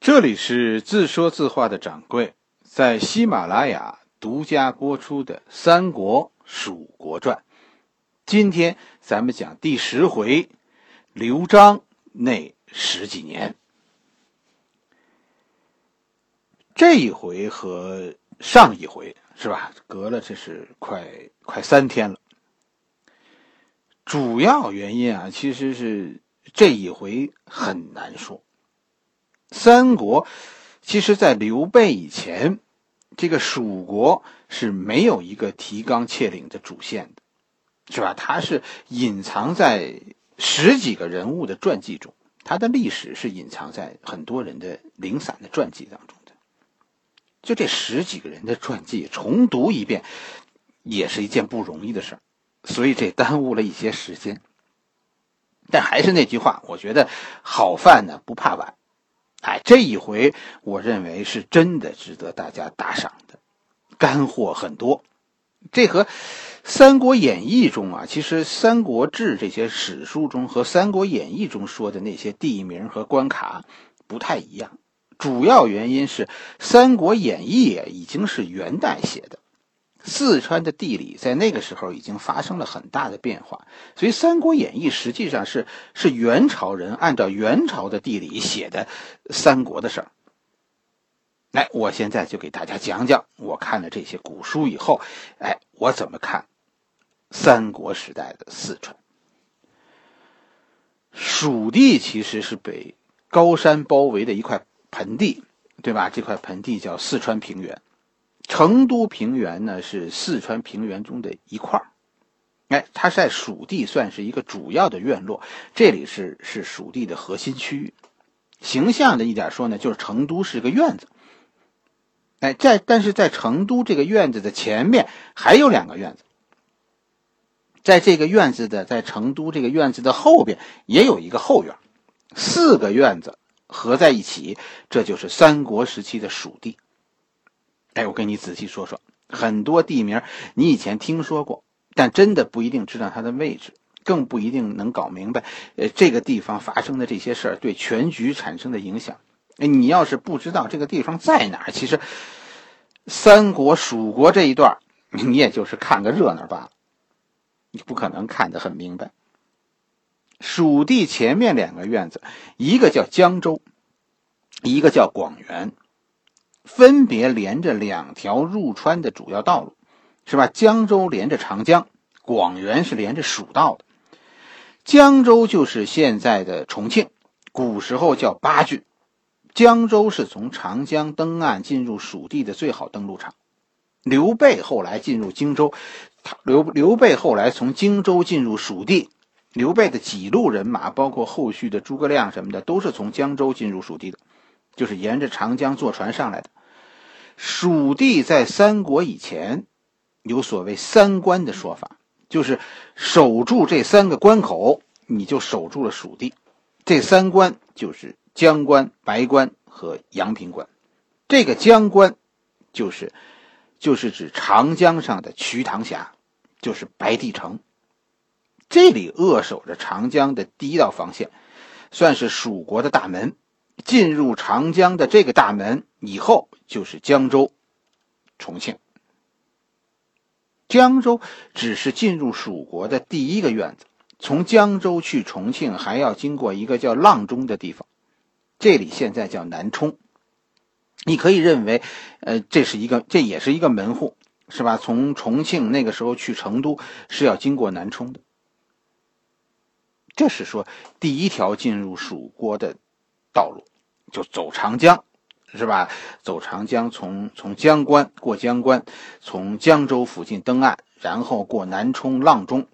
这里是自说自话的掌柜，在喜马拉雅独家播出的《三国蜀国传》，今天咱们讲第十回，刘璋那十几年。这一回和上一回是吧？隔了这是快快三天了。主要原因啊，其实是这一回很难说。三国，其实，在刘备以前，这个蜀国是没有一个提纲挈领的主线的，是吧？它是隐藏在十几个人物的传记中，它的历史是隐藏在很多人的零散的传记当中的。就这十几个人的传记重读一遍，也是一件不容易的事儿，所以这耽误了一些时间。但还是那句话，我觉得好饭呢不怕晚。哎，这一回我认为是真的值得大家打赏的，干货很多。这和《三国演义》中啊，其实《三国志》这些史书中和《三国演义》中说的那些地名和关卡不太一样。主要原因是《三国演义》已经是元代写的。四川的地理在那个时候已经发生了很大的变化，所以《三国演义》实际上是是元朝人按照元朝的地理写的三国的事儿。来，我现在就给大家讲讲，我看了这些古书以后，哎，我怎么看三国时代的四川？蜀地其实是被高山包围的一块盆地，对吧？这块盆地叫四川平原。成都平原呢是四川平原中的一块儿，哎，它在蜀地算是一个主要的院落，这里是是蜀地的核心区域。形象的一点说呢，就是成都是个院子。哎，在但是在成都这个院子的前面还有两个院子，在这个院子的在成都这个院子的后边也有一个后院，四个院子合在一起，这就是三国时期的蜀地。哎，我跟你仔细说说，很多地名你以前听说过，但真的不一定知道它的位置，更不一定能搞明白，呃，这个地方发生的这些事儿对全局产生的影响。哎，你要是不知道这个地方在哪儿，其实三国蜀国这一段，你也就是看个热闹罢了，你不可能看得很明白。蜀地前面两个院子，一个叫江州，一个叫广元。分别连着两条入川的主要道路，是吧？江州连着长江，广元是连着蜀道的。江州就是现在的重庆，古时候叫巴郡。江州是从长江登岸进入蜀地的最好登陆场。刘备后来进入荆州，刘刘备后来从荆州进入蜀地，刘备的几路人马，包括后续的诸葛亮什么的，都是从江州进入蜀地的，就是沿着长江坐船上来的。蜀地在三国以前，有所谓三关的说法，就是守住这三个关口，你就守住了蜀地。这三关就是江关、白关和阳平关。这个江关，就是，就是指长江上的瞿塘峡，就是白帝城。这里扼守着长江的第一道防线，算是蜀国的大门。进入长江的这个大门以后，就是江州、重庆。江州只是进入蜀国的第一个院子，从江州去重庆还要经过一个叫阆中的地方，这里现在叫南充。你可以认为，呃，这是一个，这也是一个门户，是吧？从重庆那个时候去成都是要经过南充的。这是说第一条进入蜀国的道路。就走长江，是吧？走长江，从从江关过江关，从江州附近登岸，然后过南充、阆中，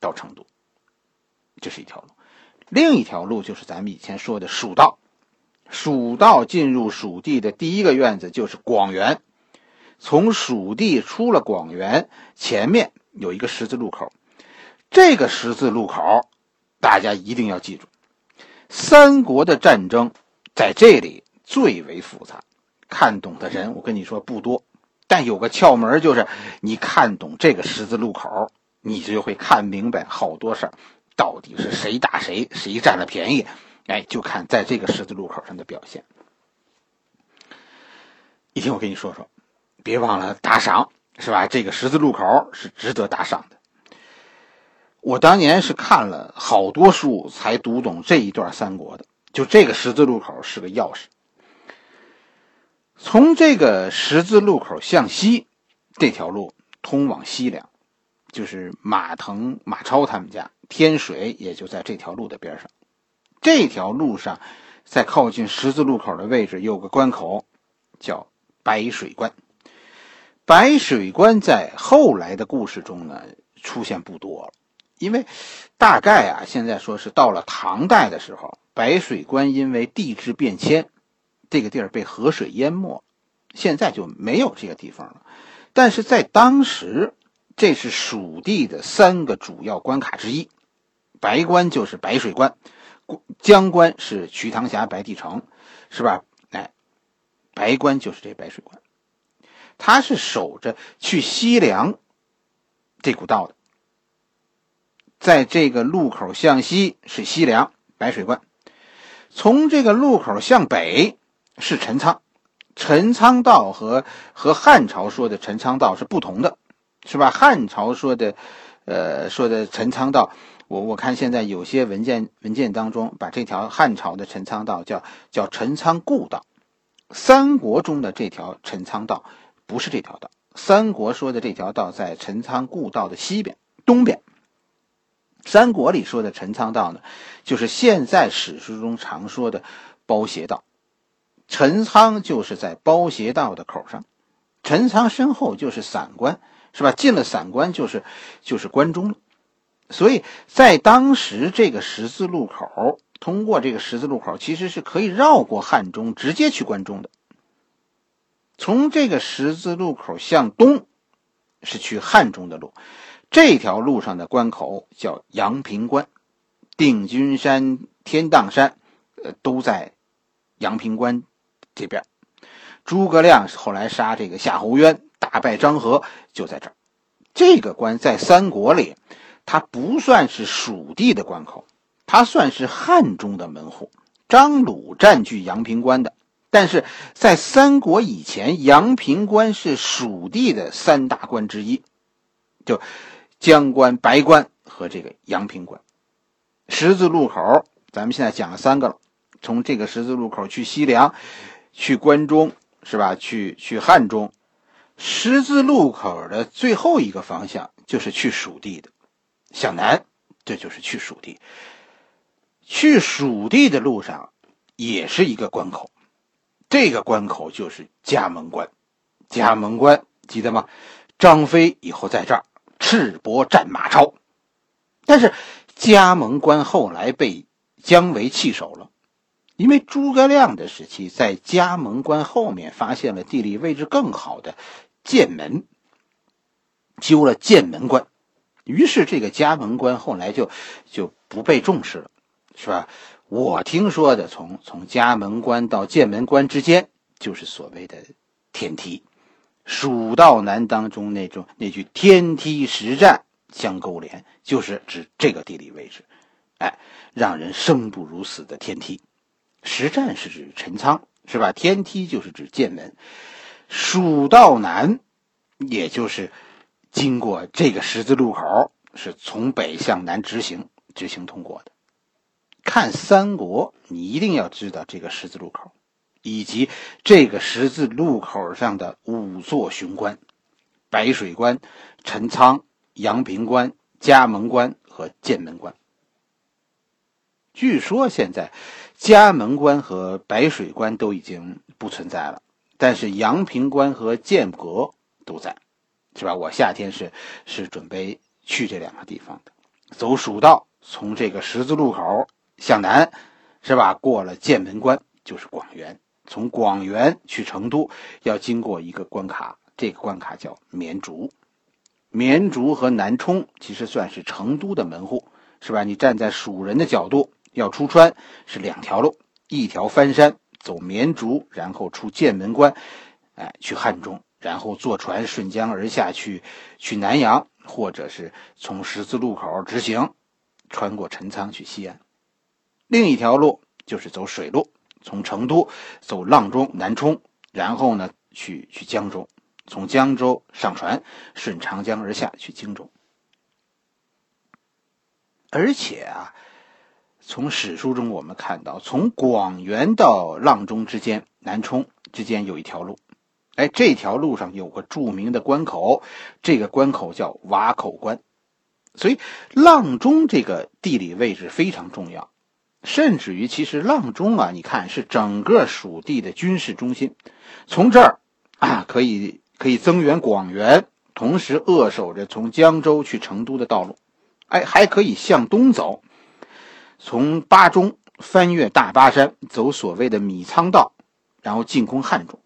到成都。这是一条路。另一条路就是咱们以前说的蜀道。蜀道进入蜀地的第一个院子就是广元。从蜀地出了广元，前面有一个十字路口。这个十字路口，大家一定要记住，三国的战争。在这里最为复杂，看懂的人我跟你说不多，但有个窍门就是，你看懂这个十字路口，你就会看明白好多事儿，到底是谁打谁，谁占了便宜，哎，就看在这个十字路口上的表现。一听我跟你说说，别忘了打赏，是吧？这个十字路口是值得打赏的。我当年是看了好多书才读懂这一段三国的，就这个十字路口是个钥匙。从这个十字路口向西，这条路通往西凉，就是马腾、马超他们家，天水也就在这条路的边上。这条路上，在靠近十字路口的位置有个关口，叫白水关。白水关在后来的故事中呢，出现不多了。因为大概啊，现在说是到了唐代的时候，白水关因为地质变迁，这个地儿被河水淹没，现在就没有这个地方了。但是在当时，这是蜀地的三个主要关卡之一，白关就是白水关，江关是瞿塘峡白帝城，是吧？哎，白关就是这白水关，它是守着去西凉这股道的。在这个路口向西是西凉白水关，从这个路口向北是陈仓。陈仓道和和汉朝说的陈仓道是不同的，是吧？汉朝说的，呃，说的陈仓道，我我看现在有些文件文件当中把这条汉朝的陈仓道叫叫陈仓故道。三国中的这条陈仓道不是这条道，三国说的这条道在陈仓故道的西边东边。三国里说的陈仓道呢，就是现在史书中常说的包斜道。陈仓就是在包斜道的口上，陈仓身后就是散关，是吧？进了散关就是就是关中了。所以在当时这个十字路口，通过这个十字路口，其实是可以绕过汉中，直接去关中的。从这个十字路口向东，是去汉中的路。这条路上的关口叫阳平关，定军山、天荡山，呃，都在阳平关这边。诸葛亮后来杀这个夏侯渊，打败张合，就在这儿。这个关在三国里，它不算是蜀地的关口，它算是汉中的门户。张鲁占据阳平关的，但是在三国以前，阳平关是蜀地的三大关之一，就。江关、白关和这个阳平关，十字路口，咱们现在讲了三个了。从这个十字路口去西凉，去关中，是吧？去去汉中，十字路口的最后一个方向就是去蜀地的，向南，这就是去蜀地。去蜀地的路上也是一个关口，这个关口就是嘉门关。嘉门关记得吗？张飞以后在这儿。赤膊战马超，但是嘉门关后来被姜维弃守了，因为诸葛亮的时期在嘉门关后面发现了地理位置更好的剑门，修了剑门关，于是这个嘉门关后来就就不被重视了，是吧？我听说的，从从嘉门关到剑门关之间就是所谓的天梯。蜀道难当中那种那句“天梯实战相勾连”，就是指这个地理位置。哎，让人生不如死的天梯，实战是指陈仓，是吧？天梯就是指剑门。蜀道难，也就是经过这个十字路口，是从北向南直行直行通过的。看三国，你一定要知道这个十字路口。以及这个十字路口上的五座雄关：白水关、陈仓、阳平关、嘉门关和剑门关。据说现在嘉门关和白水关都已经不存在了，但是阳平关和剑阁都在，是吧？我夏天是是准备去这两个地方的，走蜀道，从这个十字路口向南，是吧？过了剑门关就是广元。从广元去成都要经过一个关卡，这个关卡叫绵竹。绵竹和南充其实算是成都的门户，是吧？你站在蜀人的角度要出川是两条路，一条翻山走绵竹，然后出剑门关，哎，去汉中，然后坐船顺江而下去去南阳，或者是从十字路口直行，穿过陈仓去西安。另一条路就是走水路。从成都走阆中、南充，然后呢去去江州，从江州上船，顺长江而下去荆州。而且啊，从史书中我们看到，从广元到阆中之间，南充之间有一条路，哎，这条路上有个著名的关口，这个关口叫瓦口关，所以阆中这个地理位置非常重要，甚至于其实阆中啊，你看是整个蜀地的军事中心，从这儿啊可以可以增援广元，同时扼守着从江州去成都的道路。哎，还可以向东走，从巴中翻越大巴山，走所谓的米仓道，然后进攻汉中。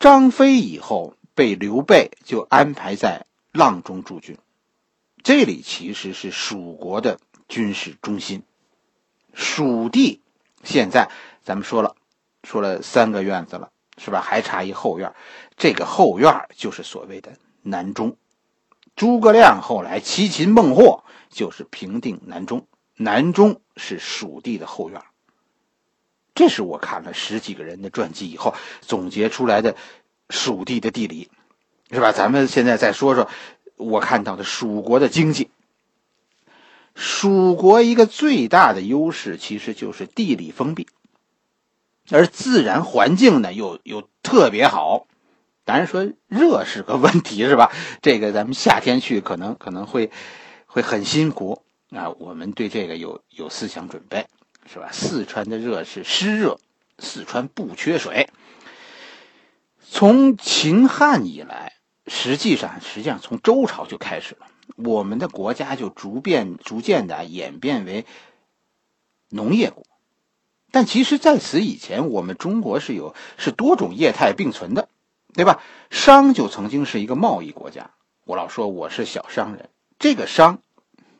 张飞以后被刘备就安排在阆中驻军，这里其实是蜀国的军事中心。蜀地现在咱们说了，说了三个院子了，是吧？还差一后院，这个后院就是所谓的南中。诸葛亮后来七擒孟获，就是平定南中。南中是蜀地的后院。这是我看了十几个人的传记以后总结出来的蜀地的地理，是吧？咱们现在再说说我看到的蜀国的经济。蜀国一个最大的优势其实就是地理封闭，而自然环境呢又又特别好。当然说热是个问题，是吧？这个咱们夏天去可能可能会会很辛苦啊。我们对这个有有思想准备，是吧？四川的热是湿热，四川不缺水。从秦汉以来，实际上实际上从周朝就开始了，我们的国家就逐渐逐渐的演变为农业国。但其实在此以前，我们中国是有是多种业态并存的。对吧？商就曾经是一个贸易国家。我老说我是小商人，这个商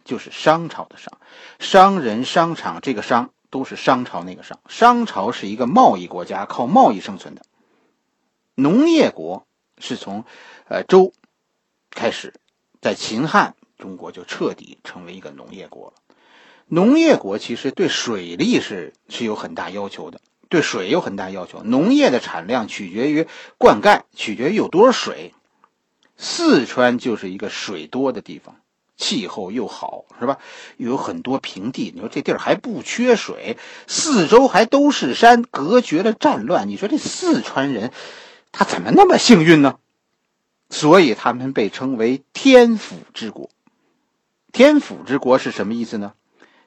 就是商朝的商，商人、商场，这个商都是商朝那个商。商朝是一个贸易国家，靠贸易生存的。农业国是从呃周开始，在秦汉，中国就彻底成为一个农业国了。农业国其实对水利是是有很大要求的。对水有很大要求，农业的产量取决于灌溉，取决于有多少水。四川就是一个水多的地方，气候又好，是吧？又有很多平地，你说这地儿还不缺水，四周还都是山，隔绝了战乱。你说这四川人，他怎么那么幸运呢？所以他们被称为天府之国。天府之国是什么意思呢？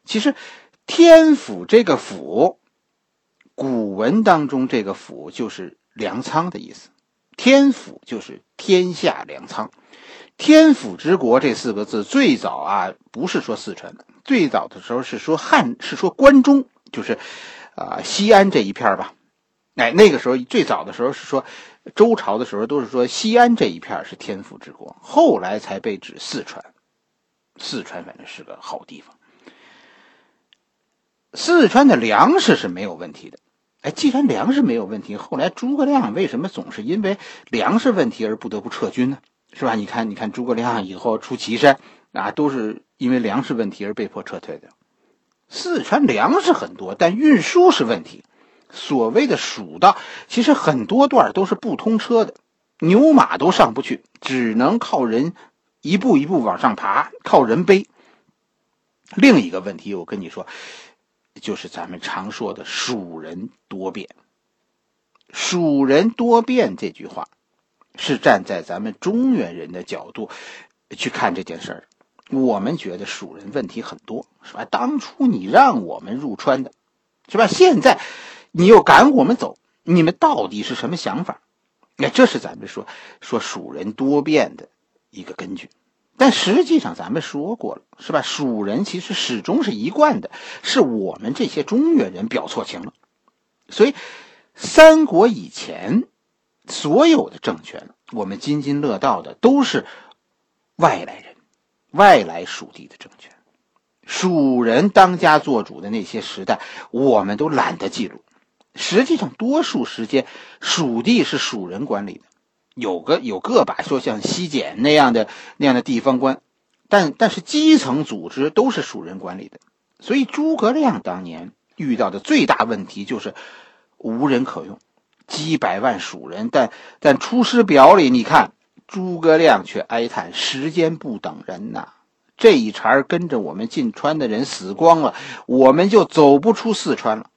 其实，天府这个府。古文当中，这个“府”就是粮仓的意思，“天府”就是天下粮仓。天府之国这四个字最早啊，不是说四川的，最早的时候是说汉，是说关中，就是啊西安这一片吧。哎，那个时候最早的时候是说周朝的时候，都是说西安这一片是天府之国，后来才被指四川。四川反正是个好地方，四川的粮食是没有问题的。哎，既然粮食没有问题，后来诸葛亮为什么总是因为粮食问题而不得不撤军呢？是吧？你看，你看诸葛亮以后出祁山啊，都是因为粮食问题而被迫撤退的。四川粮食很多，但运输是问题。所谓的蜀道，其实很多段都是不通车的，牛马都上不去，只能靠人一步一步往上爬，靠人背。另一个问题，我跟你说。就是咱们常说的“蜀人多变”。蜀人多变这句话，是站在咱们中原人的角度去看这件事儿。我们觉得蜀人问题很多，是吧？当初你让我们入川的，是吧？现在你又赶我们走，你们到底是什么想法？那这是咱们说说蜀人多变的一个根据。但实际上，咱们说过了，是吧？蜀人其实始终是一贯的，是我们这些中原人表错情了。所以，三国以前所有的政权，我们津津乐道的都是外来人、外来蜀地的政权。蜀人当家作主的那些时代，我们都懒得记录。实际上，多数时间，蜀地是蜀人管理的。有个有个把说像西简那样的那样的地方官，但但是基层组织都是蜀人管理的，所以诸葛亮当年遇到的最大问题就是无人可用，几百万蜀人，但但《出师表》里你看，诸葛亮却哀叹时间不等人呐。这一茬跟着我们进川的人死光了，我们就走不出四川了。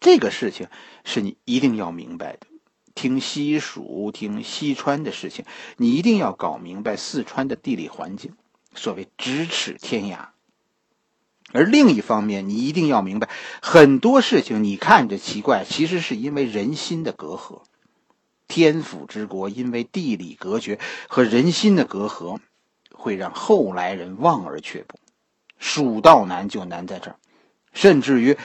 这个事情是你一定要明白的。听西蜀、听西川的事情，你一定要搞明白四川的地理环境。所谓咫尺天涯。而另一方面，你一定要明白，很多事情你看着奇怪，其实是因为人心的隔阂。天府之国因为地理隔绝和人心的隔阂，会让后来人望而却步。蜀道难就难在这儿，甚至于。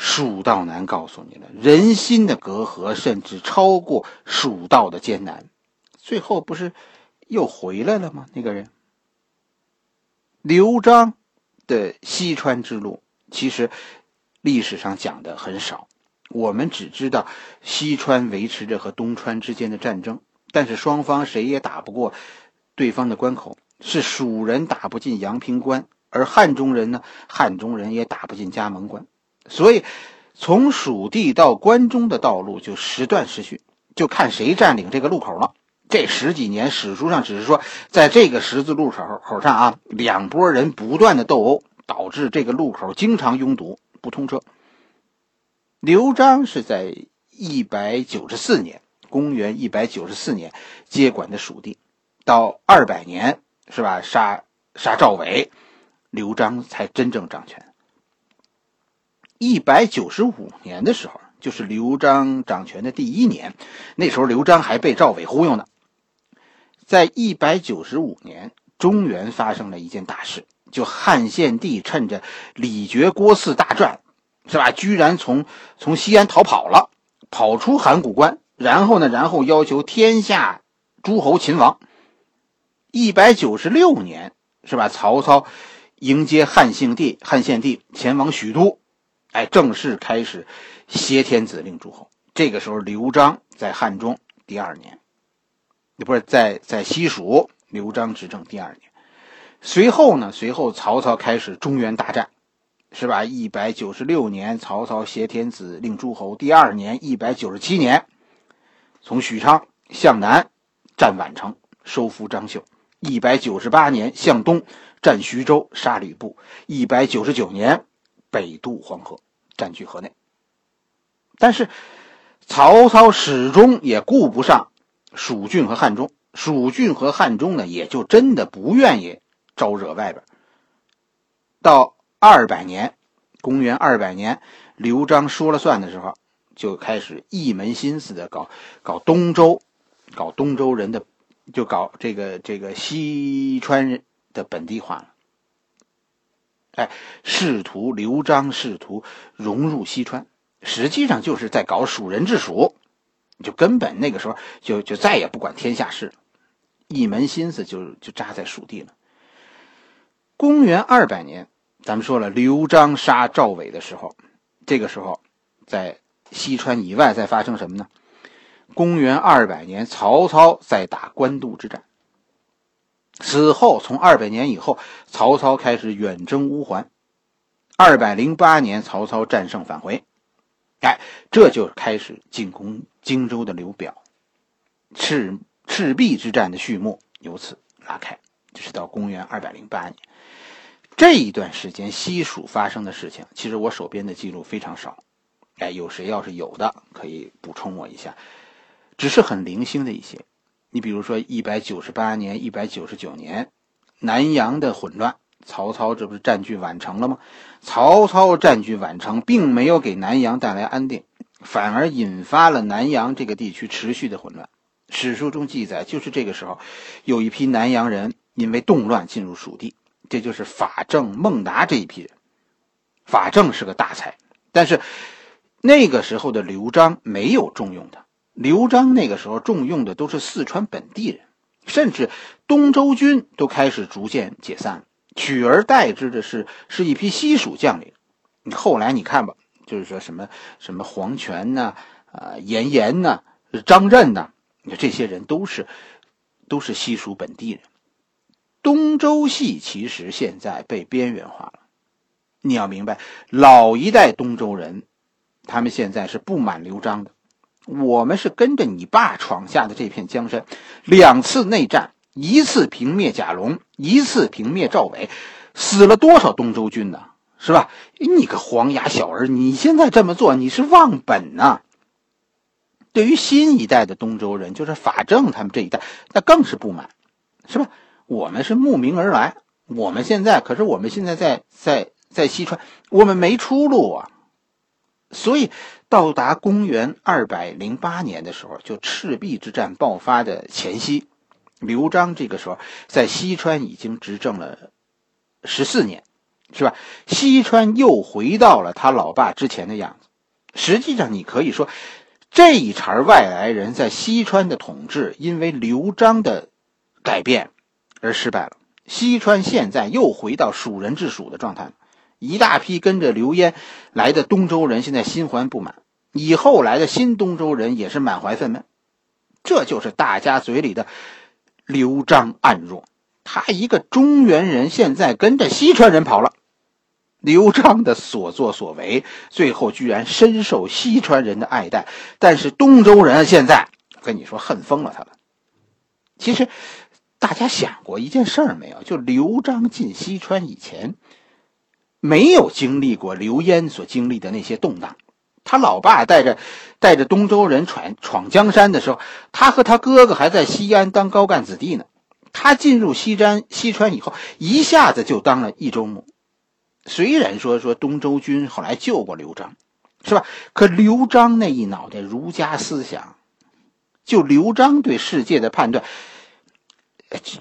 蜀道难，告诉你了，人心的隔阂甚至超过蜀道的艰难。最后不是又回来了吗？那个人，刘璋的西川之路，其实历史上讲的很少。我们只知道西川维持着和东川之间的战争，但是双方谁也打不过对方的关口。是蜀人打不进阳平关，而汉中人呢？汉中人也打不进嘉盟关。所以，从蜀地到关中的道路就时断时续，就看谁占领这个路口了。这十几年，史书上只是说，在这个十字路口口上啊，两拨人不断的斗殴，导致这个路口经常拥堵不通车。刘璋是在一百九十四年（公元一百九十四年）接管的蜀地，到二百年是吧？杀杀赵伟，刘璋才真正掌权。一百九十五年的时候，就是刘璋掌权的第一年。那时候刘璋还被赵伟忽悠呢。在一百九十五年，中原发生了一件大事，就汉献帝趁着李傕郭汜大战，是吧？居然从从西安逃跑了，跑出函谷关，然后呢，然后要求天下诸侯秦王。一百九十六年，是吧？曹操迎接汉献帝，汉献帝前往许都。哎，正式开始挟天子令诸侯。这个时候，刘璋在汉中第二年，不是在在西蜀，刘璋执政第二年。随后呢，随后曹操开始中原大战，是吧？一百九十六年，曹操挟天子令诸侯。第二年，一百九十七年，从许昌向南占宛城，收复张绣。一百九十八年，向东占徐州，杀吕布。一百九十九年。北渡黄河，占据河内。但是曹操始终也顾不上蜀郡和汉中，蜀郡和汉中呢，也就真的不愿意招惹外边。到二百年，公元二百年，刘璋说了算的时候，就开始一门心思的搞搞东周，搞东周人的，就搞这个这个西川的本地化了。哎，试图刘璋试图融入西川，实际上就是在搞蜀人治蜀，就根本那个时候就就再也不管天下事了，一门心思就就扎在蜀地了。公元二百年，咱们说了刘璋杀赵伟的时候，这个时候在西川以外在发生什么呢？公元二百年，曹操在打官渡之战。此后，从二百年以后，曹操开始远征乌桓。二百零八年，曹操战胜返回，哎，这就开始进攻荆州的刘表。赤赤壁之战的序幕由此拉开，就是到公元二百零八年。这一段时间，西蜀发生的事情，其实我手边的记录非常少。哎，有谁要是有的，可以补充我一下，只是很零星的一些。你比如说，一百九十八年、一百九十九年，南阳的混乱，曹操这不是占据宛城了吗？曹操占据宛城，并没有给南阳带来安定，反而引发了南阳这个地区持续的混乱。史书中记载，就是这个时候，有一批南阳人因为动乱进入蜀地，这就是法正、孟达这一批人。法正是个大才，但是那个时候的刘璋没有重用他。刘璋那个时候重用的都是四川本地人，甚至东周军都开始逐渐解散了，取而代之的是是一批西蜀将领。你后来你看吧，就是说什么什么黄权呐，啊严颜呐，张任呐，你这些人都是都是西蜀本地人。东周系其实现在被边缘化了。你要明白，老一代东周人他们现在是不满刘璋的。我们是跟着你爸闯下的这片江山，两次内战，一次平灭贾龙，一次平灭赵伟，死了多少东周军呢？是吧？你个黄牙小儿，你现在这么做，你是忘本呐！对于新一代的东周人，就是法正他们这一代，那更是不满，是吧？我们是慕名而来，我们现在可是我们现在在在在西川，我们没出路啊！所以到达公元二百零八年的时候，就赤壁之战爆发的前夕，刘璋这个时候在西川已经执政了十四年。是吧？西川又回到了他老爸之前的样子。实际上，你可以说，这一茬外来人在西川的统治，因为刘璋的改变而失败了。西川现在又回到蜀人治蜀的状态一大批跟着刘焉来的东周人，现在心怀不满；以后来的新东周人也是满怀愤懑。这就是大家嘴里的刘璋暗弱。他一个中原人，现在跟着西川人跑了。刘璋的所作所为，最后居然深受西川人的爱戴。但是东周人现在，跟你说恨疯了他了。其实，大家想过一件事儿没有？就刘璋进西川以前，没有经历过刘焉所经历的那些动荡。他老爸带着带着东周人闯闯江山的时候，他和他哥哥还在西安当高干子弟呢。他进入西詹西川以后，一下子就当了益州牧。虽然说说东周军后来救过刘璋，是吧？可刘璋那一脑袋儒家思想，就刘璋对世界的判断，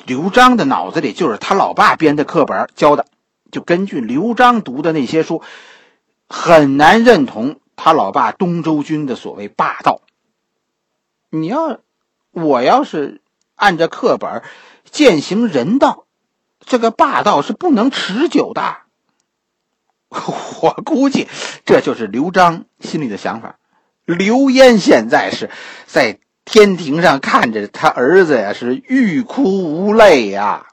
刘璋的脑子里就是他老爸编的课本教的，就根据刘璋读的那些书，很难认同他老爸东周军的所谓霸道。你要，我要是按着课本践行人道，这个霸道是不能持久的。我估计这就是刘璋心里的想法。刘焉现在是在天庭上看着他儿子呀，是欲哭无泪呀。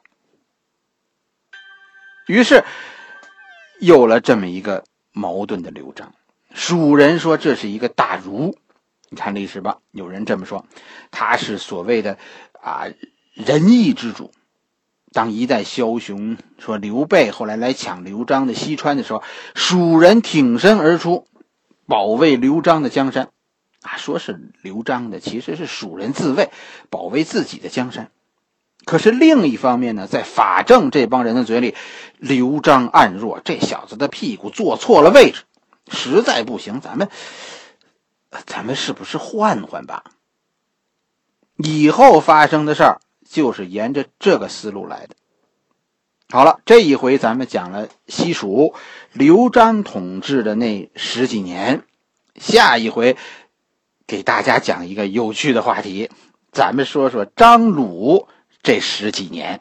于是有了这么一个矛盾的刘璋。蜀人说这是一个大儒，你看历史吧，有人这么说，他是所谓的啊仁义之主。当一代枭雄说刘备后来来抢刘璋的西川的时候，蜀人挺身而出，保卫刘璋的江山，啊，说是刘璋的，其实是蜀人自卫，保卫自己的江山。可是另一方面呢，在法正这帮人的嘴里，刘璋暗弱，这小子的屁股坐错了位置，实在不行，咱们，咱们是不是换换吧？以后发生的事儿。就是沿着这个思路来的。好了，这一回咱们讲了西蜀刘璋统治的那十几年，下一回给大家讲一个有趣的话题，咱们说说张鲁这十几年。